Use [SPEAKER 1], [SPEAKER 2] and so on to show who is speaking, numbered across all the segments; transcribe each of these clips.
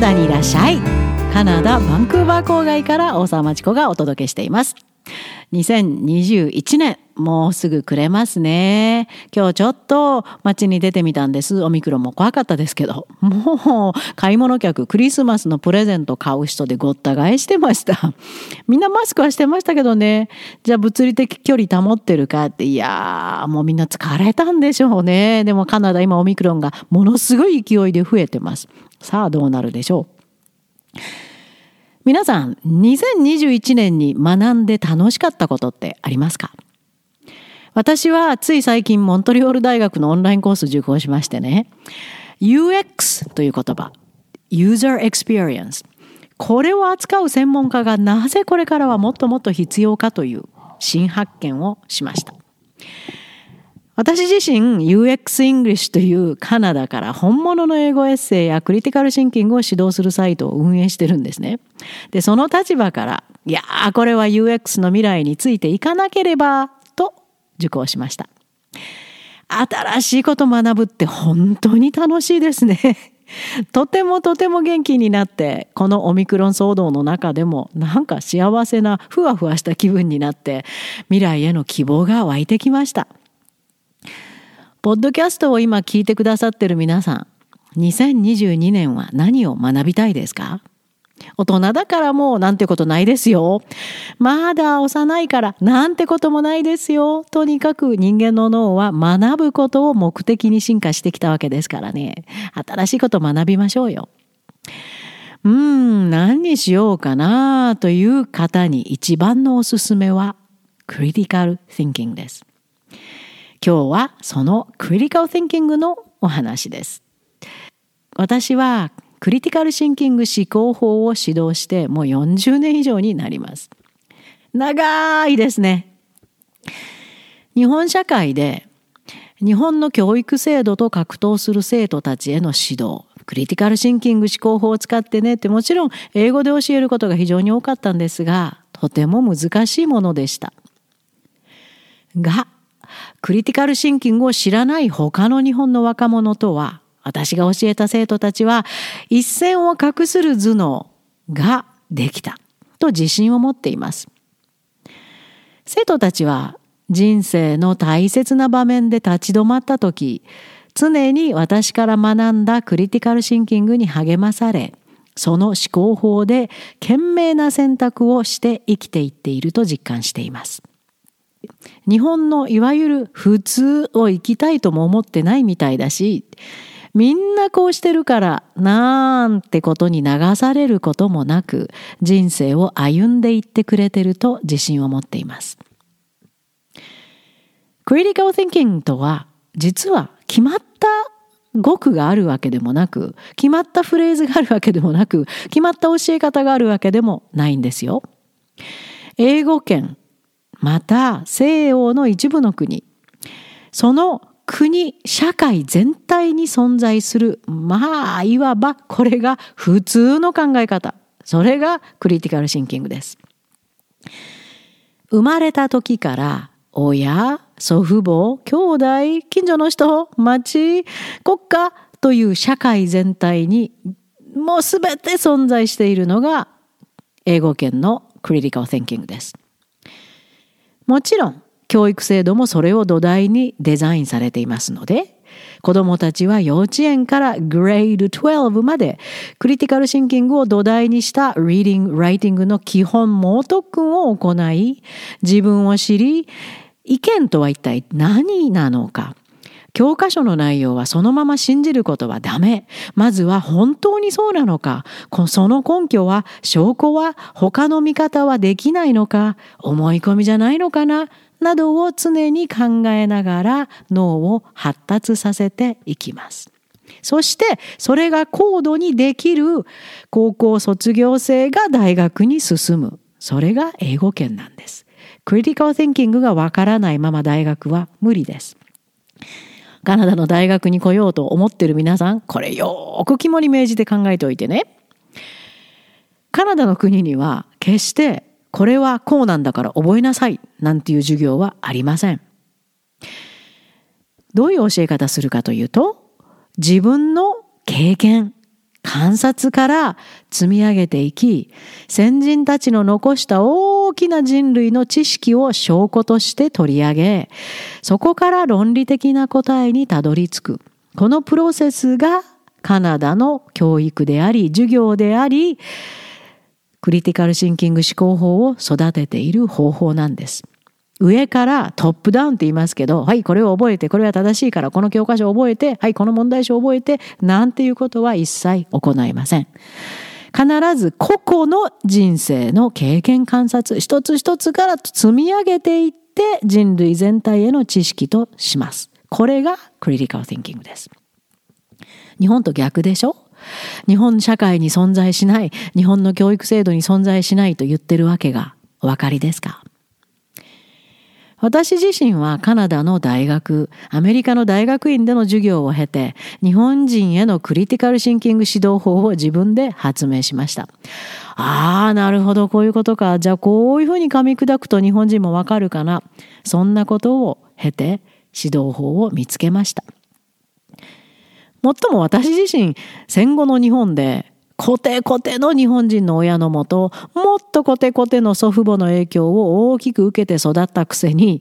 [SPEAKER 1] ダにいらっしゃい。カナダバンクーバー郊外から大沢町子がお届けしています。2021年もうすぐくれますね。今日ちょっと街に出てみたんです。オミクロンも怖かったですけど。もう買い物客、クリスマスのプレゼント買う人でごった返してました。みんなマスクはしてましたけどね。じゃあ物理的距離保ってるかって、いやーもうみんな疲れたんでしょうね。でもカナダ今オミクロンがものすごい勢いで増えてます。さあどうなるでしょう。皆さん、2021年に学んで楽しかったことってありますか？私はつい最近モントリオール大学のオンラインコースを受講しましてね、UX という言葉、User Experience。これを扱う専門家がなぜこれからはもっともっと必要かという新発見をしました。私自身 UX English というカナダから本物の英語エッセイやクリティカルシンキングを指導するサイトを運営してるんですね。で、その立場から、いやー、これは UX の未来についていかなければと受講しました。新しいこと学ぶって本当に楽しいですね。とてもとても元気になってこのオミクロン騒動の中でもなんか幸せなふわふわした気分になって未来への希望が湧いてきました。ポッドキャストを今聞いてくださってる皆さん、2022年は何を学びたいですか？大人だからもうなんてことないですよ。まだ幼いからなんてこともないですよ。とにかく人間の脳は学ぶことを目的に進化してきたわけですからね。新しいこと学びましょうよ。うーん、何にしようかなという方に一番のおすすめはクリティカル・シンキングです。今日はそのクリティカル・シンキングのお話です。私はクリティカル・シンキング思考法を指導してもう40年以上になります。長いですね。日本社会で日本の教育制度と格闘する生徒たちへの指導クリティカルシンキング思考法を使ってねってもちろん英語で教えることが非常に多かったんですがとても難しいものでした。がクリティカルシンキングを知らない他の日本の若者とは、私が教えた生徒たちは、一線を画する頭脳ができたと自信を持っています。生徒たちは人生の大切な場面で立ち止まった時、常に私から学んだクリティカルシンキングに励まされ、その思考法で賢明な選択をして生きていっていると実感しています。日本のいわゆる普通を生きたいとも思ってないみたいだし、みんなこうしてるからなんてことに流されることもなく人生を歩んでいってくれてると自信を持っています。クリティカル・ティンキングとは実は決まった語句があるわけでもなく決まったフレーズがあるわけでもなく決まった教え方があるわけでもないんですよ。英語圏また西洋の一部の国。その国社会全体に存在するまあいわばこれが普通の考え方。それがクリティカルシンキングです。生まれた時から親祖父母兄弟近所の人町国家という社会全体にもう全て存在しているのが英語圏のクリティカル・シンキングです。もちろん教育制度もそれを土台にデザインされていますので子供たちは幼稚園からグレード12までクリティカルシンキングを土台にしたリーディング・ライティングの基本猛特訓を行い自分を知り意見とは一体何なのか教科書の内容はそのまま信じることはダメ。まずは本当にそうなのか。その根拠は、証拠は、他の見方はできないのか。思い込みじゃないのかな。などを常に考えながら脳を発達させていきます。そしてそれが高度にできる高校卒業生が大学に進む。それが英語圏なんです。クリティカル・ティンキングがわからないまま大学は無理です。カナダの大学に来ようと思ってる皆さん、これよく肝に銘じて考えておいてね。カナダの国には決してこれはこうなんだから覚えなさいなんていう授業はありません。どういう教え方するかというと、自分の経験、観察から積み上げていき、先人たちの残した大きな人類の知識を証拠として取り上げ、そこから論理的な答えにたどり着く。このプロセスがカナダの教育であり、授業であり、クリティカルシンキング思考法を育てている方法なんです。上からトップダウンって言いますけど、はい、これを覚えて、これは正しいから、この教科書を覚えて、はい、この問題書を覚えて、なんていうことは一切行いません。必ず個々の人生の経験観察、一つ一つから積み上げていって人類全体への知識とします。これがクリティカル・ティンキングです。日本と逆でしょ？日本社会に存在しない、日本の教育制度に存在しないと言ってるわけがお分かりですか？私自身はカナダの大学、アメリカの大学院での授業を経て、日本人へのクリティカルシンキング指導法を自分で発明しました。ああ、なるほど、こういうことか。じゃあこういうふうに噛み砕くと日本人もわかるかな。そんなことを経て指導法を見つけました。もっとも私自身、戦後の日本でコテコテの日本人の親のもと、もっとコテコテの祖父母の影響を大きく受けて育ったくせに、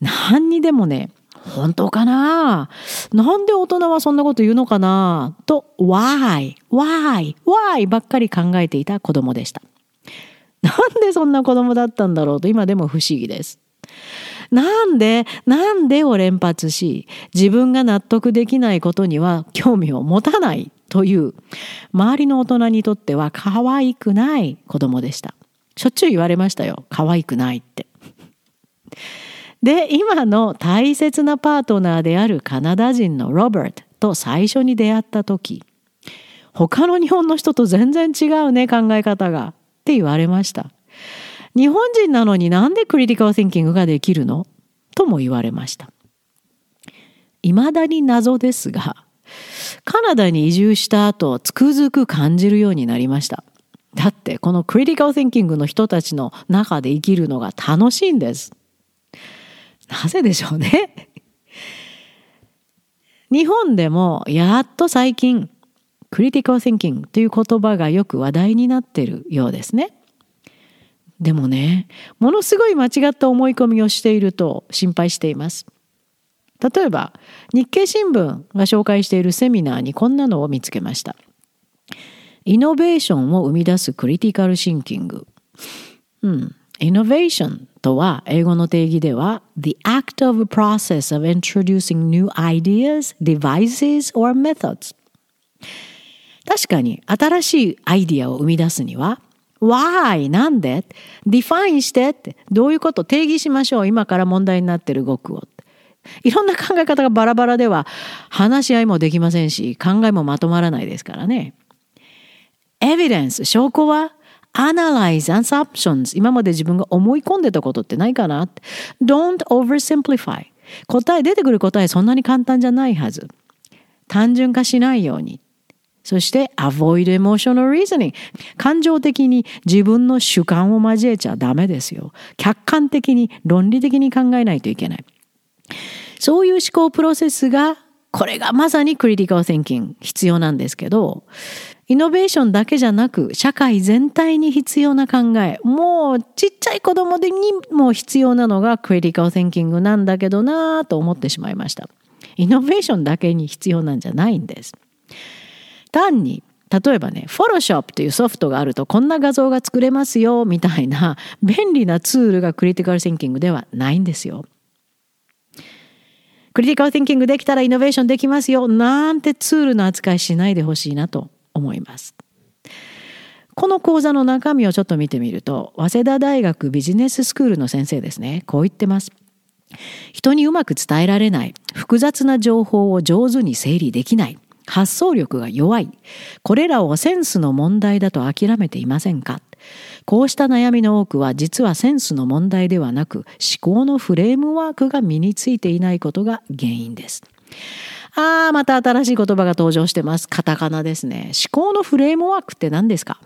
[SPEAKER 1] 何にでもね、本当かな？なんで大人はそんなこと言うのかな？と、why, why, why ばっかり考えていた子供でした。なんでそんな子供だったんだろうと今でも不思議です。なんで、なんでを連発し、自分が納得できないことには興味を持たないという周りの大人にとっては可愛くない子供でした。しょっちゅう言われましたよ。可愛くないって。で、今の大切なパートナーであるカナダ人のロバートと最初に出会った時、他の日本の人と全然違うね、考え方が。って言われました。日本人なのになんでクリティカル・シンキングができるの？とも言われました。未だに謎ですが、カナダに移住した後、つくづく感じるようになりました。だってこのクリティカル・シンキングの人たちの中で生きるのが楽しいんです。なぜでしょうね？日本でもやっと最近クリティカル・シンキングという言葉がよく話題になってるようですね。でもね、ものすごい間違った思い込みをしていると心配しています。例えば日経新聞が紹介しているセミナーにこんなのを見つけました。イノベーションを生み出すクリティカルシンキング。うん。イノベーションとは英語の定義では the act of a process of introducing new ideas, devices or methods 確かに新しいアイディアを生み出すには Why? なんで ?define してってどういうこと？定義しましょう今から問題になっている語句をいろんな考え方がバラバラでは話し合いもできませんし考えもまとまらないですからね。エビデンス、証拠は analyze assumptions 今まで自分が思い込んでたことってないかな？Don't oversimplify 答え出てくる答えそんなに簡単じゃないはず。単純化しないように。そして avoid emotional reasoning 感情的に自分の主観を交えちゃダメですよ。客観的に論理的に考えないといけない。そういう思考プロセスが、これがまさにクリティカル・センキング必要なんですけど、イノベーションだけじゃなく、社会全体に必要な考え、もうちっちゃい子供にも必要なのがクリティカル・センキングなんだけどなぁと思ってしまいました。イノベーションだけに必要なんじゃないんです。単に例えばね、Photoshop というソフトがあるとこんな画像が作れますよみたいな便利なツールがクリティカル・センキングではないんですよ。クリティカル・ティンキングできたらイノベーションできますよ。なんてツールの扱いしないでほしいなと思います。この講座の中身をちょっと見てみると早稲田大学ビジネススクールの先生ですね。こう言ってます。人にうまく伝えられない。複雑な情報を上手に整理できない。発想力が弱い。これらをセンスの問題だと諦めていませんか？こうした悩みの多くは実はセンスの問題ではなく思考のフレームワークが身についていないことが原因です。ああ、また新しい言葉が登場してます。カタカナですね。思考のフレームワークって何ですか？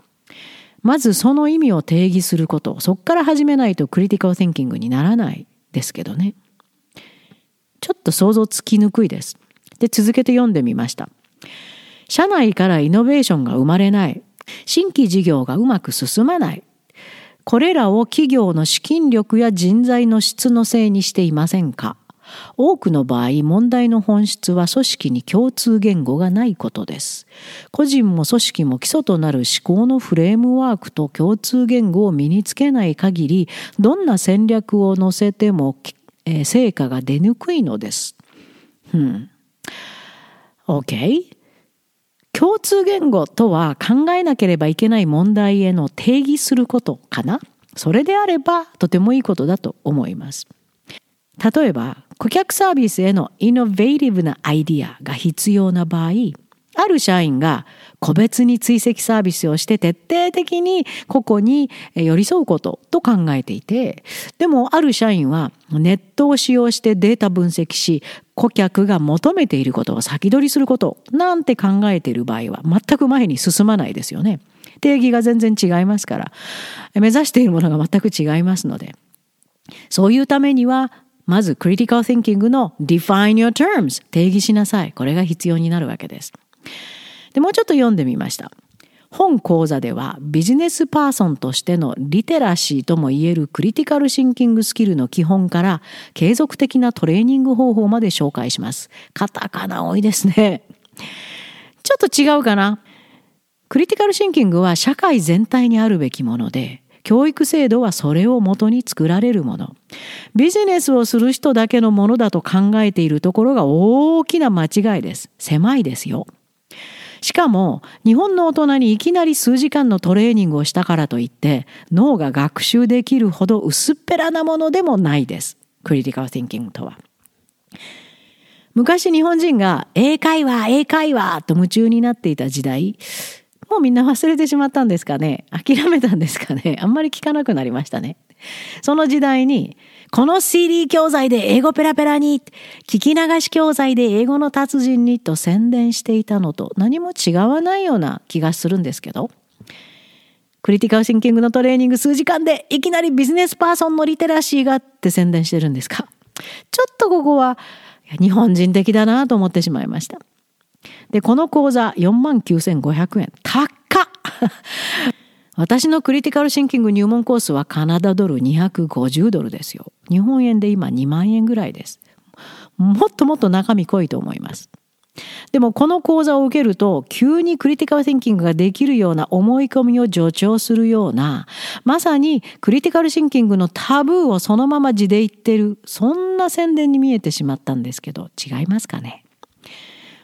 [SPEAKER 1] まずその意味を定義すること。そこから始めないとクリティカル・ティンキングにならないですけどね。ちょっと想像つきにくいです。で、続けて読んでみました。社内からイノベーションが生まれない。新規事業がうまく進まない。これらを企業の資金力や人材の質のせいにしていませんか？多くの場合問題の本質は組織に共通言語がないことです。個人も組織も基礎となる思考のフレームワークと共通言語を身につけない限りどんな戦略を載せても、えー、成果が出にくいのです。うん、OK 共通言語とは考えなければいけない問題への定義することかな？それであればとてもいいことだと思います。例えば顧客サービスへのイノベーティブなアイディアが必要な場合ある社員が個別に追跡サービスをして徹底的に個々に寄り添うことと考えていてでもある社員はネットを使用してデータ分析し顧客が求めていることを先取りすることなんて考えている場合は全く前に進まないですよね。定義が全然違いますから。目指しているものが全く違いますので。そういうためにはまずクリティカル・シンキングの define your terms 定義しなさい。これが必要になるわけです。でもうちょっと読んでみました本講座ではビジネスパーソンとしてのリテラシーともいえるクリティカルシンキングスキルの基本から継続的なトレーニング方法まで紹介します。カタカナ多いですね。ちょっと違うかな。クリティカルシンキングは社会全体にあるべきもので、教育制度はそれをもとに作られるもの。ビジネスをする人だけのものだと考えているところが大きな間違いです。狭いですよ。しかも日本の大人にいきなり数時間のトレーニングをしたからといって脳が学習できるほど薄っぺらなものでもないです。クリティカル・ティンキングとは。昔日本人が英会話英会話と夢中になっていた時代もうみんな忘れてしまったんですかね？諦めたんですかね？あんまり聞かなくなりましたね。その時代に、この CD 教材で英語ペラペラに、聞き流し教材で英語の達人にと宣伝していたのと何も違わないような気がするんですけど、クリティカルシンキングのトレーニング数時間でいきなりビジネスパーソンのリテラシーがって宣伝してるんですか？ちょっとここは日本人的だなと思ってしまいました。で、この講座49,500円。高っ私のクリティカルシンキング入門コースはカナダドル250ドルですよ。日本円で今2万円ぐらいです。もっともっと中身濃いと思います。でもこの講座を受けると急にクリティカルシンキングができるような思い込みを助長するようなまさにクリティカルシンキングのタブーをそのまま字で言ってるそんな宣伝に見えてしまったんですけど違いますかね？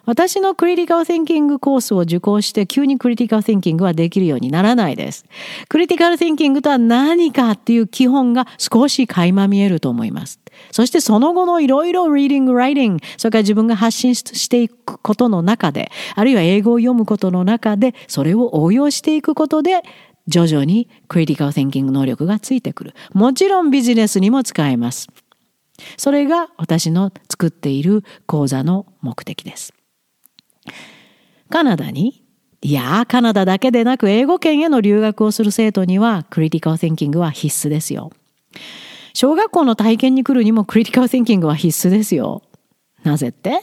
[SPEAKER 1] 私のクリティカル・シンキングコースを受講して急にクリティカル・シンキングはできるようにならないです。クリティカル・シンキングとは何かっていう基本が少し垣間見えると思います。そしてその後のいろいろ reading, writing、それから自分が発信していくことの中で、あるいは英語を読むことの中で、それを応用していくことで、徐々にクリティカル・シンキング能力がついてくる。もちろんビジネスにも使えます。それが私の作っている講座の目的です。カナダに？いやカナダだけでなく英語圏への留学をする生徒にはクリティカル・シンキングは必須ですよ。小学校の体験に来るにもクリティカル・シンキングは必須ですよ。なぜって？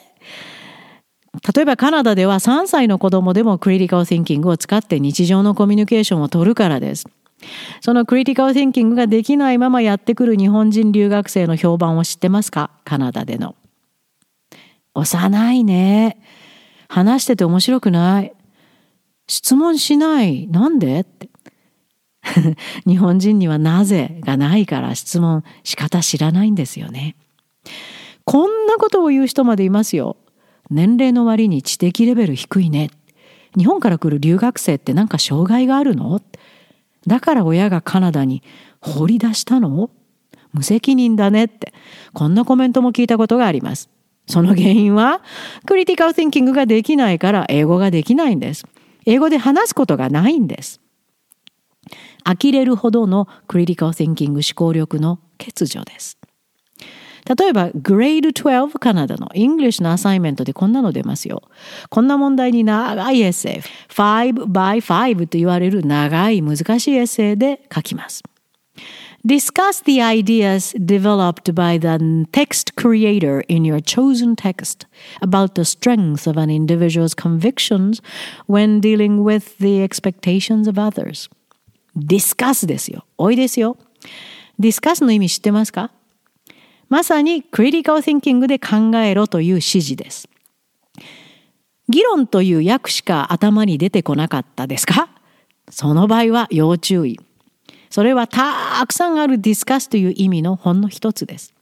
[SPEAKER 1] 例えばカナダでは3歳の子供でもクリティカル・シンキングを使って日常のコミュニケーションを取るからです。そのクリティカル・シンキングができないままやってくる日本人留学生の評判を知ってますか？カナダでの。幼いね。話してて面白くない？質問しない？なんで？って。日本人にはなぜがないから質問仕方知らないんですよね。こんなことを言う人までいますよ。年齢の割に知的レベル低いね。日本から来る留学生ってなんか障害があるの？だから親がカナダに放り出したの？無責任だねって。こんなコメントも聞いたことがあります。その原因はクリティカル・ティンキングができないから英語ができないんです。英語で話すことがないんです。呆れるほどのクリティカル・ティンキング思考力の欠如です。例えば、グレード12カナダの English のアサイメントでこんなの出ますよ。こんな問題に長いエッセイ、5 by 5と言われる長い難しいエッセイで書きます。Discuss the ideas developed by the text creator in your chosen text about the strength of an individual's convictions when dealing with the expectations of others. discuss ですよ。おいですよ。discuss の意味知ってますかまさに critical thinking で考えろという指示です。議論という訳しか頭に出てこなかったですかその場合は要注意。それはたくさんある discuss という意味のほんの一つです。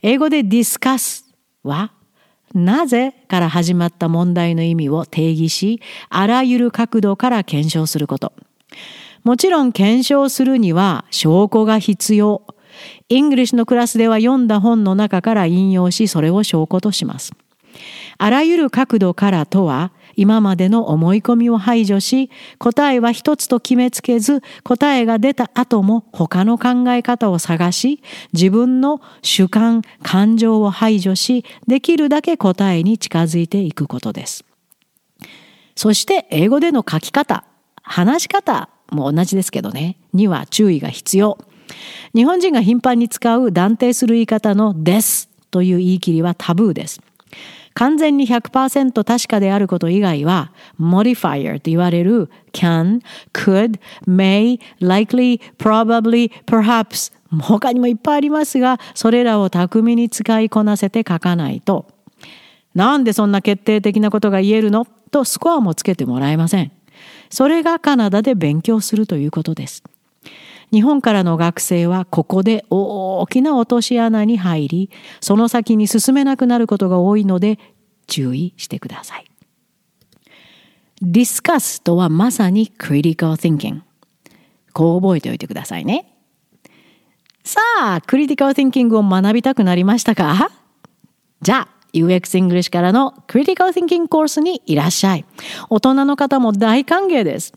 [SPEAKER 1] 英語で discuss はなぜから始まった問題の意味を定義し、あらゆる角度から検証すること。もちろん検証するには証拠が必要。 English のクラスでは読んだ本の中から引用し、それを証拠とします。あらゆる角度からとは、今までの思い込みを排除し、答えは一つと決めつけず、答えが出た後も他の考え方を探し、自分の主観、感情を排除し、できるだけ答えに近づいていくことです。そして英語での書き方、話し方も同じですけどね、には注意が必要。日本人が頻繁に使う断定する言い方のですという言い切りはタブーです。完全に100%確かであること以外は modifier と言われる can, could, may, likely, probably, perhaps 他にもいっぱいありますがそれらを巧みに使いこなせて書かないとなんでそんな決定的なことが言えるの？とスコアもつけてもらえません。それがカナダで勉強するということです。日本からの学生はここで大きな落とし穴に入り、その先に進めなくなることが多いので注意してください。discuss とはまさに critical thinking。こう覚えておいてくださいね。さあ、クリティカル・ティンキングを学びたくなりましたか？じゃあ、UX English からの Critical Thinking コースにいらっしゃい。大人の方も大歓迎です。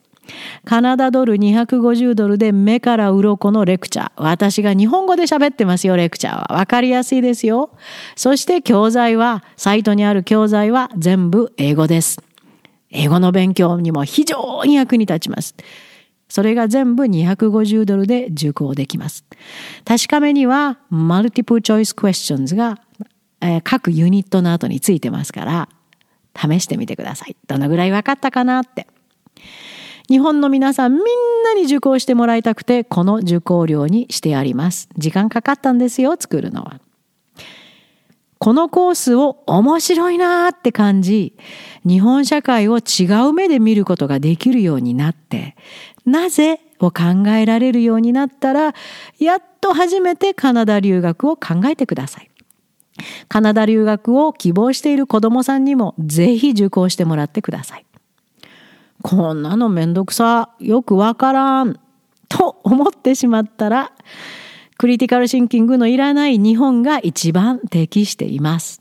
[SPEAKER 1] カナダドル250ドルで目から鱗のレクチャー。私が日本語で喋ってますよ、レクチャーは。わかりやすいですよ。そして教材は、サイトにある教材は全部英語です。英語の勉強にも非常に役に立ちます。それが全部250ドルで受講できます。確かめには、マルティプルチョイスクエスチョンズが、えー、各ユニットの後についてますから、試してみてください。どのぐらい分かったかなって。日本の皆さんみんなに受講してもらいたくてこの受講料にしてあります。時間かかったんですよ作るのは。このコースを面白いなーって感じ日本社会を違う目で見ることができるようになってなぜを考えられるようになったらやっと初めてカナダ留学を考えてください。カナダ留学を希望している子どもさんにもぜひ受講してもらってください。こんなのめんどくさ、よくわからん、と思ってしまったら、クリティカルシンキングのいらない日本が一番適しています。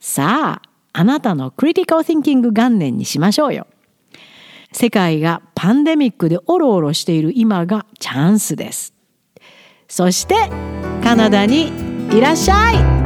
[SPEAKER 1] さあ、あなたのクリティカルシンキング元年にしましょうよ。世界がパンデミックでオロオロしている今がチャンスです。そして、カナダにいらっしゃい